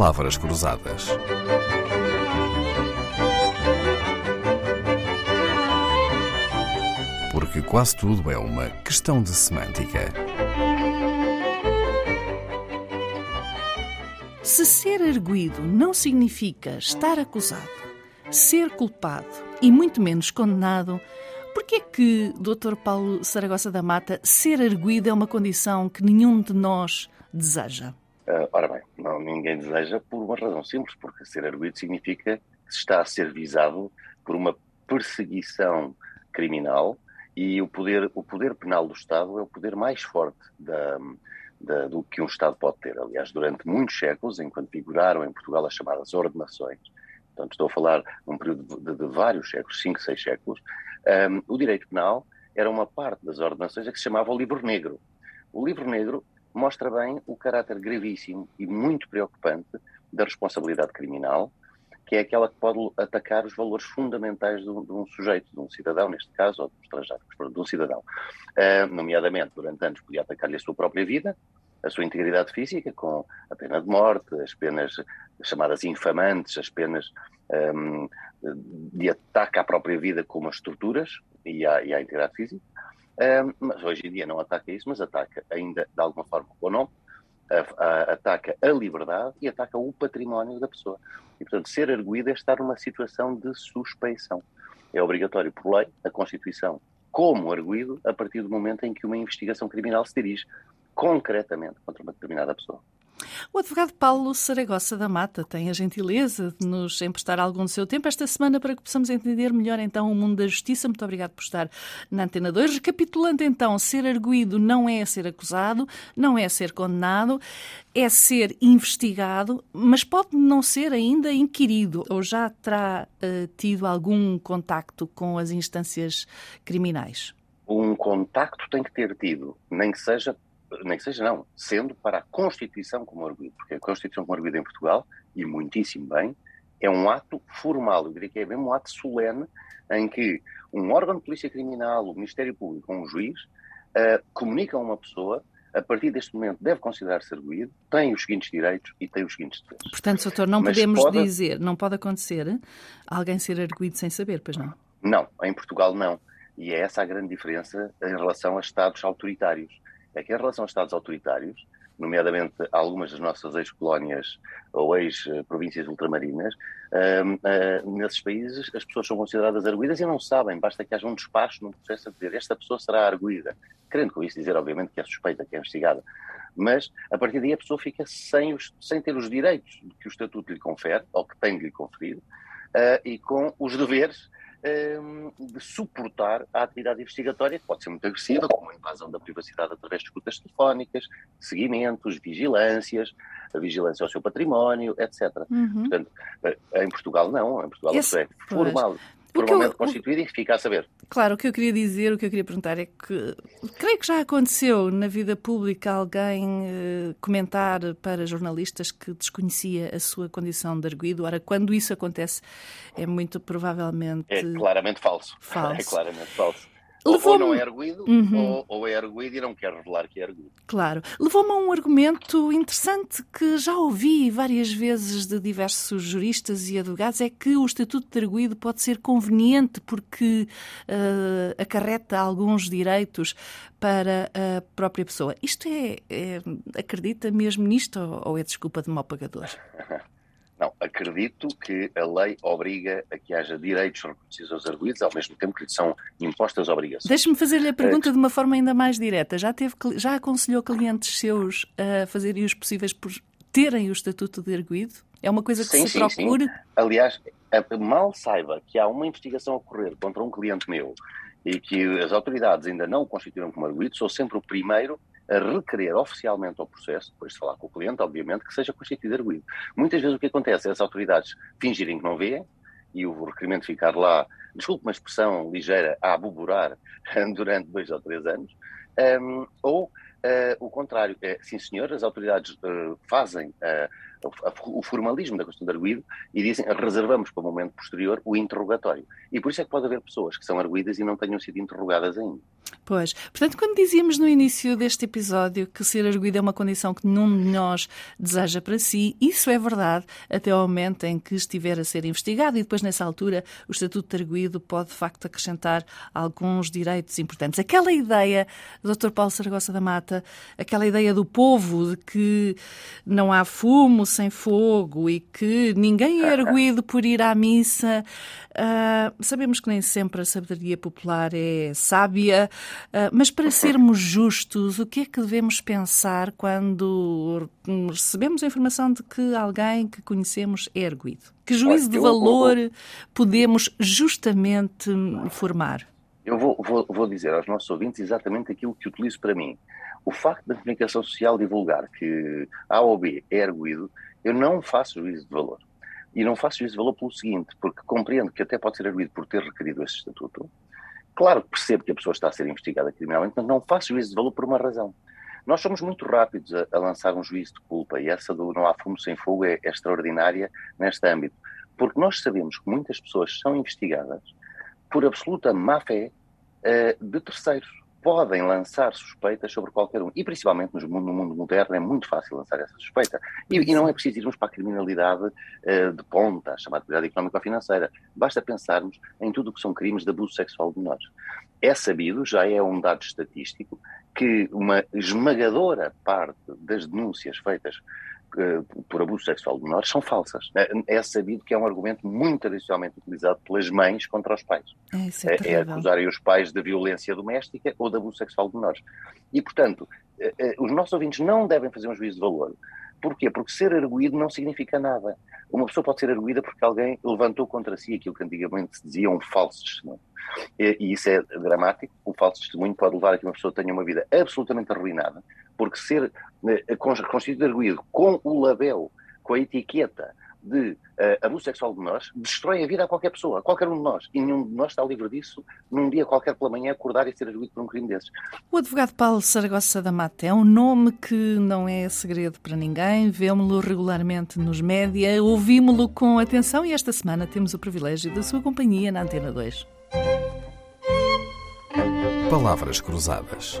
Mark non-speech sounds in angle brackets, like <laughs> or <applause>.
palavras cruzadas. Porque quase tudo é uma questão de semântica. Se ser arguído não significa estar acusado, ser culpado e muito menos condenado, por que é que, Dr. Paulo Saragossa da Mata, ser arguído é uma condição que nenhum de nós deseja? Uh, ora bem, não, ninguém deseja por uma razão simples, porque ser arguído significa que se está a ser visado por uma perseguição criminal e o poder, o poder penal do Estado é o poder mais forte da, da, do que um Estado pode ter. Aliás, durante muitos séculos, enquanto figuraram em Portugal as chamadas ordenações, portanto estou a falar num período de, de vários séculos, cinco, seis séculos, um, o direito penal era uma parte das ordenações a que se chamava o livro negro. O livro negro mostra bem o caráter gravíssimo e muito preocupante da responsabilidade criminal, que é aquela que pode atacar os valores fundamentais de um, de um sujeito, de um cidadão, neste caso, ou de um estrangeiro, de um cidadão. Uh, nomeadamente, durante anos, podia atacar-lhe a sua própria vida, a sua integridade física, com a pena de morte, as penas chamadas infamantes, as penas um, de ataque à própria vida, como as torturas e à, e à integridade física. Um, mas hoje em dia não ataca isso, mas ataca ainda de alguma forma o nome, a, a, ataca a liberdade e ataca o património da pessoa. E, portanto, ser arguído é estar numa situação de suspeição. É obrigatório por lei, a Constituição, como arguído, a partir do momento em que uma investigação criminal se dirige concretamente contra uma determinada pessoa. O advogado Paulo Saragossa da Mata tem a gentileza de nos emprestar algum do seu tempo esta semana para que possamos entender melhor então o mundo da justiça. Muito obrigado por estar na Antena 2. Recapitulando então, ser arguído não é ser acusado, não é ser condenado, é ser investigado, mas pode não ser ainda inquirido ou já terá uh, tido algum contacto com as instâncias criminais? Um contacto tem que ter tido, nem que seja nem que seja não, sendo para a Constituição como arguido, porque a Constituição como arguido em Portugal, e muitíssimo bem, é um ato formal, eu diria que é mesmo um ato solene, em que um órgão de polícia criminal, o Ministério Público ou um juiz uh, comunicam a uma pessoa a partir deste momento deve considerar-se arguído, tem os seguintes direitos e tem os seguintes deveres. Portanto, doutor, não Mas podemos pode... dizer, não pode acontecer alguém ser arguído sem saber, pois não? Não, em Portugal não. E é essa a grande diferença em relação a Estados autoritários é que em relação aos Estados autoritários, nomeadamente algumas das nossas ex-colónias ou ex-províncias ultramarinas, uh, uh, nesses países as pessoas são consideradas arguídas e não sabem, basta que haja um despacho num processo a dizer esta pessoa será arguída, querendo com isso dizer, obviamente, que é suspeita, que é investigada. Mas, a partir daí, a pessoa fica sem, os, sem ter os direitos que o Estatuto lhe confere, ou que tem de lhe conferir, uh, e com os deveres de suportar a atividade investigatória, que pode ser muito agressiva, como a invasão da privacidade através de escutas telefónicas, seguimentos, vigilâncias, a vigilância ao seu património, etc. Uhum. Portanto, eh, em Portugal não, em Portugal Esse, é formal. Pois formalmente constituído e fica a saber. Claro, o que eu queria dizer, o que eu queria perguntar é que creio que já aconteceu na vida pública alguém eh, comentar para jornalistas que desconhecia a sua condição de arguído. Ora, quando isso acontece, é muito provavelmente. É claramente falso. <laughs> falso. É claramente falso. Ou não é arguído, uhum. ou, ou, é arguído e não quer revelar que é arguído. Claro. Levou-me a um argumento interessante que já ouvi várias vezes de diversos juristas e advogados, é que o Estatuto de Arguído pode ser conveniente porque uh, acarreta alguns direitos para a própria pessoa. Isto é, é acredita mesmo nisto ou é desculpa de mau pagador? <laughs> Não, acredito que a lei obriga a que haja direitos reconhecidos aos arguídos, ao mesmo tempo que lhes são impostas obrigações. Deixe-me fazer-lhe a pergunta é... de uma forma ainda mais direta. Já, teve, já aconselhou clientes seus a fazerem os possíveis por terem o estatuto de arguído? É uma coisa que sim, se sim, procure? Sim. Aliás, mal saiba que há uma investigação a ocorrer contra um cliente meu e que as autoridades ainda não o constituíram como arguído, sou sempre o primeiro a requerer oficialmente ao processo, depois de falar com o cliente, obviamente, que seja constituído arguído. Muitas vezes o que acontece é as autoridades fingirem que não veem e o requerimento ficar lá desculpe uma expressão ligeira, a aboborar <laughs> durante dois ou três anos, um, ou uh, o contrário. É, sim, senhor, as autoridades uh, fazem uh, o formalismo da questão do arguído e dizem reservamos para o momento posterior o interrogatório. E por isso é que pode haver pessoas que são arguídas e não tenham sido interrogadas ainda. Pois. Portanto, quando dizíamos no início deste episódio que ser arguido é uma condição que nenhum de nós deseja para si, isso é verdade até ao momento em que estiver a ser investigado e depois, nessa altura, o Estatuto de Arguído pode, de facto, acrescentar alguns direitos importantes. Aquela ideia, Dr. Paulo Saragossa da Mata, aquela ideia do povo de que não há fumo sem fogo e que ninguém é arguído por ir à missa, uh, sabemos que nem sempre a sabedoria popular é sábia, ah, mas para sermos justos, o que é que devemos pensar quando recebemos a informação de que alguém que conhecemos é erguido? Que juízo de valor podemos justamente formar? Eu vou, vou, vou, dizer aos nossos ouvintes exatamente aquilo que utilizo para mim. O facto da comunicação social divulgar que A ou B é erguido, eu não faço juízo de valor. E não faço juízo de valor pelo seguinte, porque compreendo que até pode ser erguido por ter requerido esse estatuto, Claro que percebo que a pessoa está a ser investigada criminalmente, mas não faço juízo de valor por uma razão. Nós somos muito rápidos a, a, lançar um juízo de culpa e essa do não há fumo sem fogo é, é extraordinária neste âmbito, porque nós sabemos que muitas pessoas são investigadas por absoluta má fé uh, de terceiros podem lançar suspeitas sobre qualquer um. E principalmente no mundo, no mundo moderno é muito fácil lançar essa suspeita. E, e não é preciso irmos para a criminalidade uh, de ponta, chamada criminalidade económica ou financeira. Basta pensarmos em tudo o que são crimes de abuso sexual de menores. É sabido, já é um dado estatístico, que uma esmagadora parte das denúncias feitas por abuso sexual de menores são falsas. É, é sabido que é um argumento muito tradicionalmente utilizado pelas mães contra os pais. É, é, é acusarem os pais de violência doméstica ou de abuso sexual de menores. E, portanto, eh, os nossos ouvintes não devem fazer um juízo de valor. Porquê? Porque ser arguído não significa nada. Uma pessoa pode ser arguída porque alguém levantou contra si aquilo que antigamente se dizia um falso testemunho. E, e isso é dramático. O falso testemunho pode levar a que uma pessoa tenha uma vida absolutamente arruinada, porque ser eh, constituído arguído com o label, com a etiqueta de uh, abuso sexual de menores, destrói a vida a qualquer pessoa, a qualquer um de nós. E nenhum de nós está livre disso num dia qualquer pela manhã acordar e ser arguído por um crime desses. O advogado Paulo Saragossa da Mata é um nome que não é segredo para ninguém, vemos-lo regularmente nos média, ouvimos-lo com atenção e esta semana temos o privilégio da sua companhia na Antena 2. Palavras Cruzadas,